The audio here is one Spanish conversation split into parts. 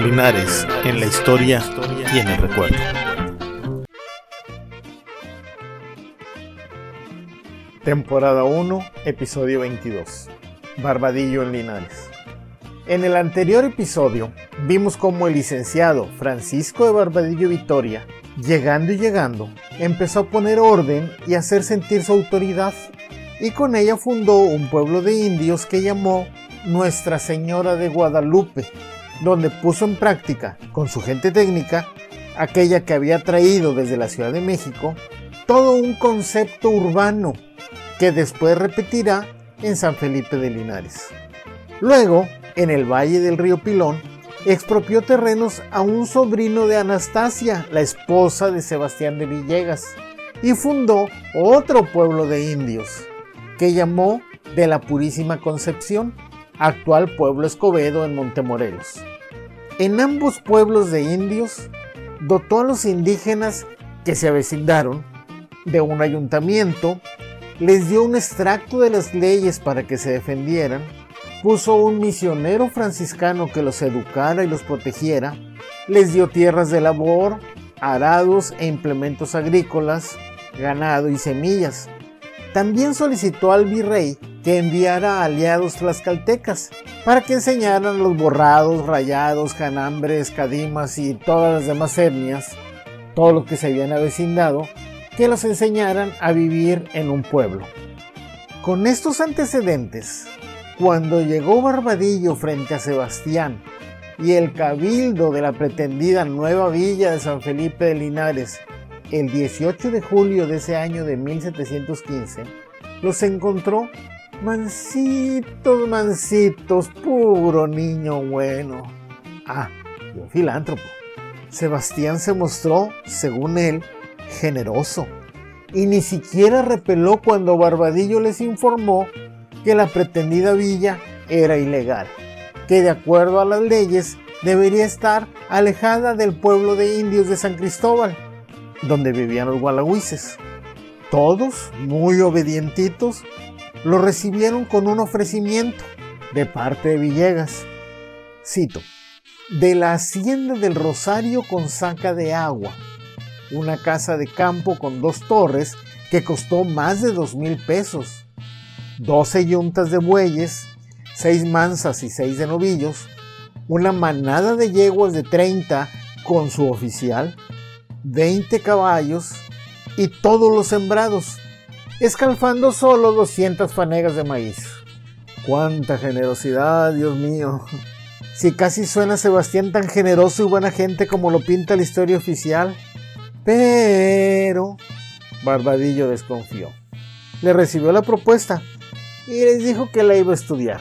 Linares en la historia y en el recuerdo. Temporada 1, episodio 22. Barbadillo en Linares. En el anterior episodio vimos cómo el licenciado Francisco de Barbadillo Vitoria, llegando y llegando, empezó a poner orden y hacer sentir su autoridad, y con ella fundó un pueblo de indios que llamó Nuestra Señora de Guadalupe, donde puso en práctica, con su gente técnica, aquella que había traído desde la Ciudad de México, todo un concepto urbano que después repetirá en San Felipe de Linares. Luego, en el Valle del Río Pilón, expropió terrenos a un sobrino de Anastasia, la esposa de Sebastián de Villegas, y fundó otro pueblo de indios, que llamó de la Purísima Concepción, actual pueblo Escobedo en Montemorelos. En ambos pueblos de indios dotó a los indígenas que se avecindaron de un ayuntamiento, les dio un extracto de las leyes para que se defendieran, puso un misionero franciscano que los educara y los protegiera, les dio tierras de labor, arados e implementos agrícolas, ganado y semillas. También solicitó al virrey que enviara aliados tlaxcaltecas para que enseñaran los borrados, rayados, canambres, cadimas y todas las demás etnias, todo lo que se habían avecindado, que los enseñaran a vivir en un pueblo. Con estos antecedentes, cuando llegó Barbadillo frente a Sebastián y el cabildo de la pretendida nueva villa de San Felipe de Linares el 18 de julio de ese año de 1715, los encontró mansitos, mansitos, puro niño bueno. Ah, un filántropo. Sebastián se mostró, según él, generoso y ni siquiera repeló cuando Barbadillo les informó que la pretendida villa era ilegal, que de acuerdo a las leyes debería estar alejada del pueblo de indios de San Cristóbal, donde vivían los gualagüises. Todos, muy obedientitos, lo recibieron con un ofrecimiento de parte de Villegas. Cito, de la hacienda del Rosario con saca de agua, una casa de campo con dos torres que costó más de dos mil pesos, doce yuntas de bueyes, seis mansas y seis de novillos, una manada de yeguas de 30 con su oficial, 20 caballos y todos los sembrados, escalfando solo 200 fanegas de maíz. ¡Cuánta generosidad, Dios mío! Si casi suena Sebastián tan generoso y buena gente como lo pinta la historia oficial. Pero... Barbadillo desconfió. Le recibió la propuesta y les dijo que la iba a estudiar.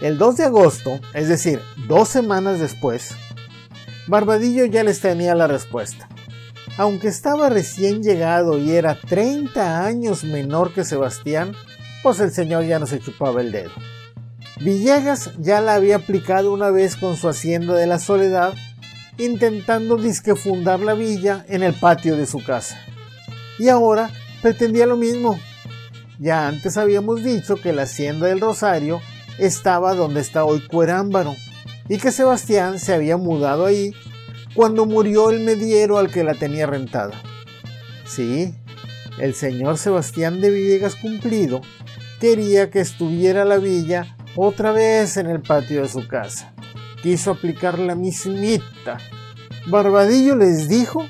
El 2 de agosto, es decir, dos semanas después, Barbadillo ya les tenía la respuesta. Aunque estaba recién llegado y era 30 años menor que Sebastián, pues el señor ya no se chupaba el dedo. Villegas ya la había aplicado una vez con su hacienda de la soledad, intentando disque fundar la villa en el patio de su casa. Y ahora pretendía lo mismo. Ya antes habíamos dicho que la hacienda del Rosario estaba donde está hoy Cuerámbaro y que Sebastián se había mudado ahí cuando murió el mediero al que la tenía rentada. Sí, el señor Sebastián de Villegas Cumplido quería que estuviera la villa otra vez en el patio de su casa. Quiso aplicar la mismita. Barbadillo les dijo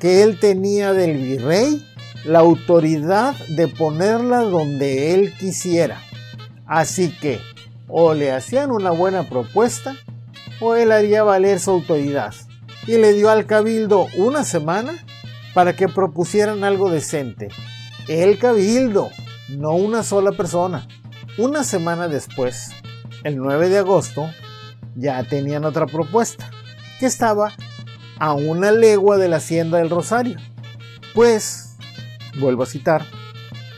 que él tenía del virrey la autoridad de ponerla donde él quisiera. Así que o le hacían una buena propuesta o él haría valer su autoridad y le dio al cabildo una semana para que propusieran algo decente. El cabildo, no una sola persona. Una semana después, el 9 de agosto, ya tenían otra propuesta, que estaba a una legua de la hacienda del Rosario. Pues, vuelvo a citar,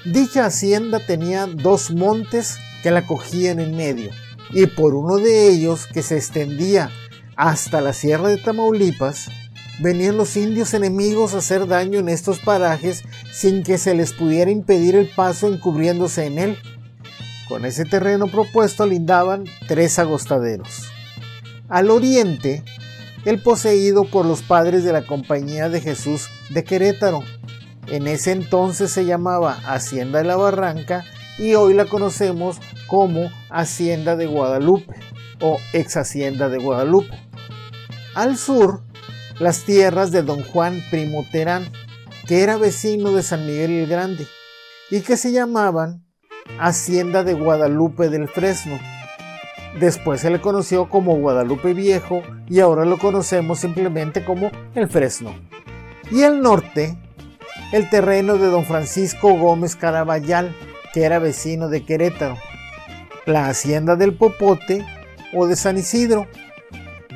dicha hacienda tenía dos montes que la cogían en medio, y por uno de ellos que se extendía hasta la sierra de Tamaulipas, venían los indios enemigos a hacer daño en estos parajes sin que se les pudiera impedir el paso encubriéndose en él. Con ese terreno propuesto lindaban tres agostaderos. Al oriente, el poseído por los padres de la Compañía de Jesús de Querétaro. En ese entonces se llamaba Hacienda de la Barranca y hoy la conocemos como Hacienda de Guadalupe o ex Hacienda de Guadalupe. Al sur, las tierras de don Juan Primo Terán, que era vecino de San Miguel el Grande y que se llamaban Hacienda de Guadalupe del Fresno. Después se le conoció como Guadalupe Viejo y ahora lo conocemos simplemente como el Fresno. Y al norte, el terreno de don Francisco Gómez Caraballal, que era vecino de Querétaro, la hacienda del Popote o de San Isidro.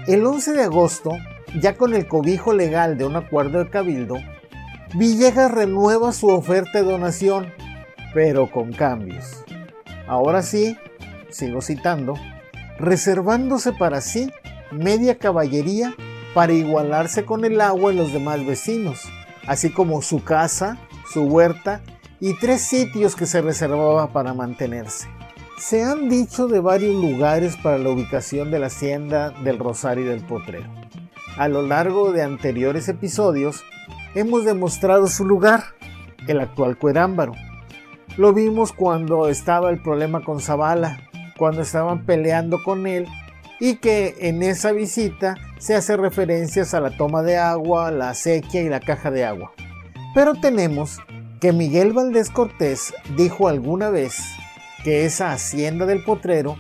El 11 de agosto, ya con el cobijo legal de un acuerdo de cabildo, Villegas renueva su oferta de donación, pero con cambios. Ahora sí, sigo citando, reservándose para sí media caballería para igualarse con el agua y los demás vecinos, así como su casa, su huerta y tres sitios que se reservaba para mantenerse. Se han dicho de varios lugares para la ubicación de la hacienda del Rosario del Potrero. A lo largo de anteriores episodios hemos demostrado su lugar, el actual Cuerámbaro. Lo vimos cuando estaba el problema con Zavala, cuando estaban peleando con él y que en esa visita se hace referencias a la toma de agua, la sequía y la caja de agua. Pero tenemos que Miguel Valdés Cortés dijo alguna vez que esa hacienda del potrero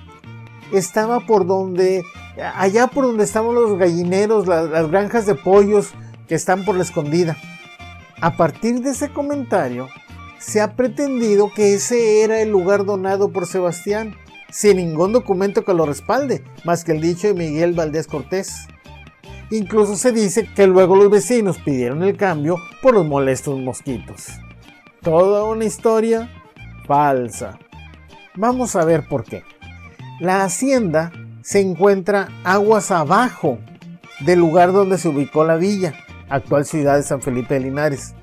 estaba por donde, allá por donde estaban los gallineros, las, las granjas de pollos que están por la escondida. A partir de ese comentario, se ha pretendido que ese era el lugar donado por Sebastián, sin ningún documento que lo respalde, más que el dicho de Miguel Valdés Cortés. Incluso se dice que luego los vecinos pidieron el cambio por los molestos mosquitos. Toda una historia falsa. Vamos a ver por qué. La hacienda se encuentra aguas abajo del lugar donde se ubicó la villa, actual ciudad de San Felipe de Linares,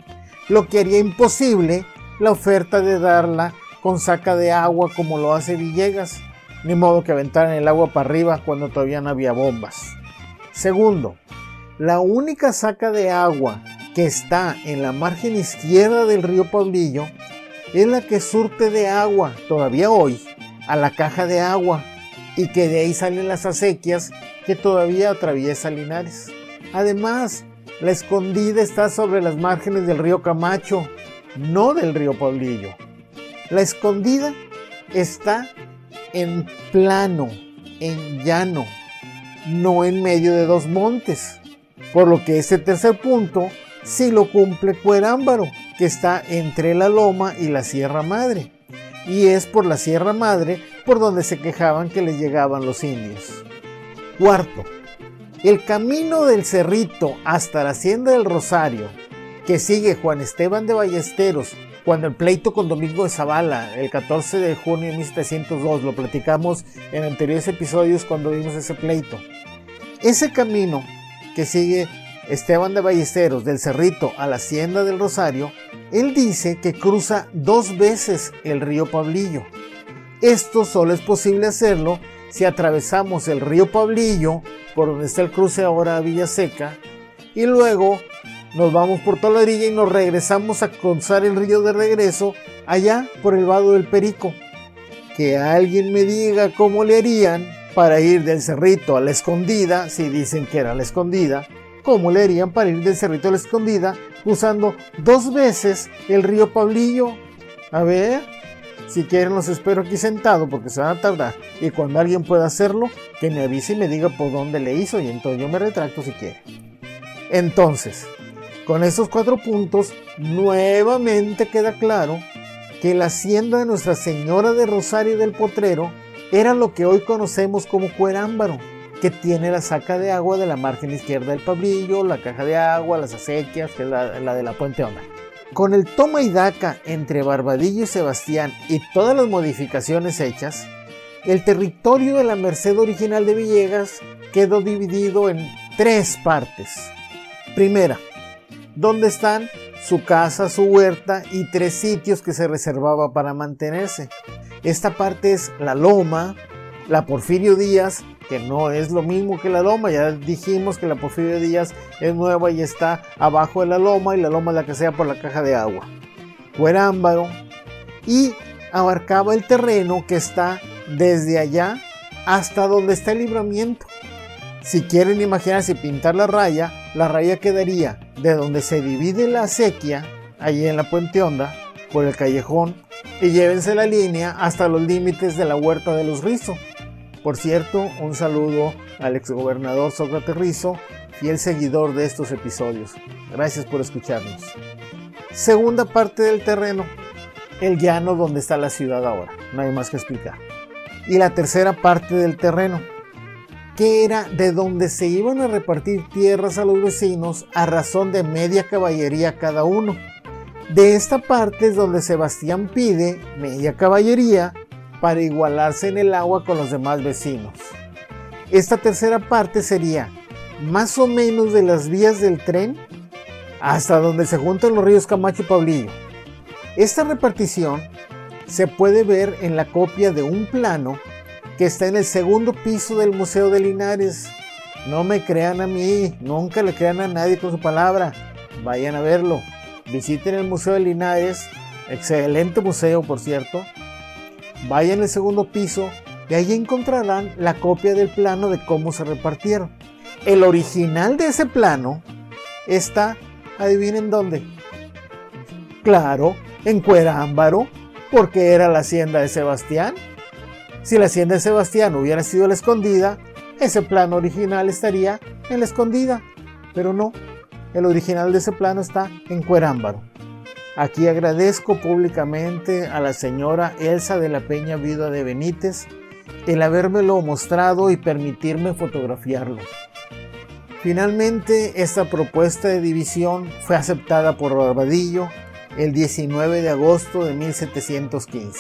lo que haría imposible la oferta de darla con saca de agua como lo hace Villegas, ni modo que aventaran el agua para arriba cuando todavía no había bombas. Segundo, la única saca de agua que está en la margen izquierda del río Pablillo es la que surte de agua, todavía hoy, a la caja de agua y que de ahí salen las acequias que todavía atraviesa Linares. Además, la escondida está sobre las márgenes del río Camacho, no del río Pablillo. La escondida está en plano, en llano, no en medio de dos montes. Por lo que ese tercer punto sí lo cumple Cuerámbaro, que está entre la Loma y la Sierra Madre. Y es por la Sierra Madre por donde se quejaban que les llegaban los indios. Cuarto, el camino del Cerrito hasta la Hacienda del Rosario, que sigue Juan Esteban de Ballesteros cuando el pleito con Domingo de Zavala, el 14 de junio de 1702, lo platicamos en anteriores episodios cuando vimos ese pleito. Ese camino que sigue Esteban de Ballesteros del Cerrito a la Hacienda del Rosario, él dice que cruza dos veces el río Pablillo. Esto solo es posible hacerlo si atravesamos el río Pablillo, por donde está el cruce ahora a Villa Seca, y luego nos vamos por toda la orilla y nos regresamos a cruzar el río de regreso allá por el vado del Perico. Que alguien me diga cómo le harían para ir del cerrito a la escondida, si dicen que era la escondida, cómo le harían para ir del cerrito a la escondida usando dos veces el río Pablillo. A ver, si quieren los espero aquí sentado porque se van a tardar. Y cuando alguien pueda hacerlo, que me avise y me diga por dónde le hizo y entonces yo me retracto si quiere. Entonces, con estos cuatro puntos, nuevamente queda claro que la hacienda de Nuestra Señora de Rosario del Potrero era lo que hoy conocemos como Cuerámbaro, que tiene la saca de agua de la margen izquierda del Pablillo, la caja de agua, las acequias, que es la, de la Puente. Con el toma y daca entre Barbadillo y Sebastián y todas las modificaciones hechas, el territorio de la Merced original de Villegas quedó dividido en tres partes. Primera, donde están su casa, su huerta y tres sitios que se reservaba para mantenerse. Esta parte es la loma, la Porfirio Díaz, que no es lo mismo que la loma, ya dijimos que la Porfirio Díaz es nueva y está abajo de la loma y la loma es la que sea por la caja de agua. Cuerámbaro y abarcaba el terreno que está desde allá hasta donde está el libramiento. Si quieren imaginarse pintar la raya, la raya quedaría de donde se divide la acequia, allí en la Puente Honda, por el callejón, y llévense la línea hasta los límites de la huerta de los Rizo. Por cierto, un saludo al exgobernador Sócrates Rizo, fiel seguidor de estos episodios. Gracias por escucharnos. Segunda parte del terreno, el llano donde está la ciudad ahora. No hay más que explicar. Y la tercera parte del terreno, que era de donde se iban a repartir tierras a los vecinos a razón de media caballería cada uno. De esta parte es donde Sebastián pide media caballería para igualarse en el agua con los demás vecinos. Esta tercera parte sería más o menos de las vías del tren hasta donde se juntan los ríos Camacho y Pablillo. Esta repartición se puede ver en la copia de un plano que está en el segundo piso del Museo de Linares. No me crean a mí, nunca le crean a nadie con su palabra. Vayan a verlo. Visiten el Museo de Linares, excelente museo por cierto. Vayan al segundo piso y ahí encontrarán la copia del plano de cómo se repartieron. El original de ese plano está, adivinen dónde. Claro, en Cuerámbaro, porque era la hacienda de Sebastián. Si la hacienda de Sebastián hubiera sido la escondida, ese plano original estaría en la escondida. Pero no, el original de ese plano está en Cuerámbaro. Aquí agradezco públicamente a la señora Elsa de la Peña Vida de Benítez el habérmelo mostrado y permitirme fotografiarlo. Finalmente, esta propuesta de división fue aceptada por Barbadillo el 19 de agosto de 1715.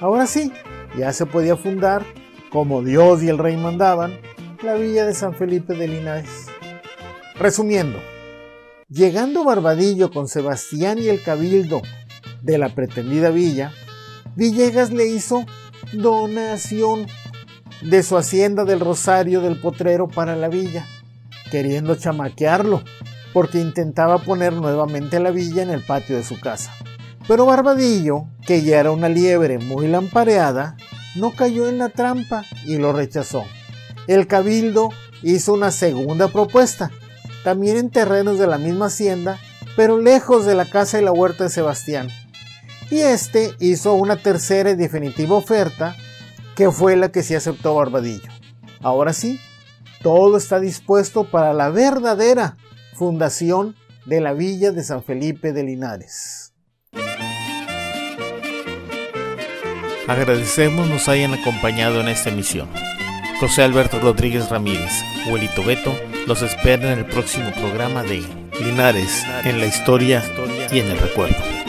Ahora sí, ya se podía fundar, como Dios y el rey mandaban, la villa de San Felipe de Linares. Resumiendo, llegando Barbadillo con Sebastián y el cabildo de la pretendida villa, Villegas le hizo donación de su hacienda del Rosario del Potrero para la villa, queriendo chamaquearlo porque intentaba poner nuevamente la villa en el patio de su casa. Pero Barbadillo, que ya era una liebre muy lampareada, no cayó en la trampa y lo rechazó. El cabildo hizo una segunda propuesta, también en terrenos de la misma hacienda, pero lejos de la casa y la huerta de Sebastián. Y este hizo una tercera y definitiva oferta, que fue la que sí aceptó Barbadillo. Ahora sí, todo está dispuesto para la verdadera fundación de la villa de San Felipe de Linares. Agradecemos nos hayan acompañado en esta emisión. José Alberto Rodríguez Ramírez, Huelito Beto, los espera en el próximo programa de Linares en la historia y en el recuerdo.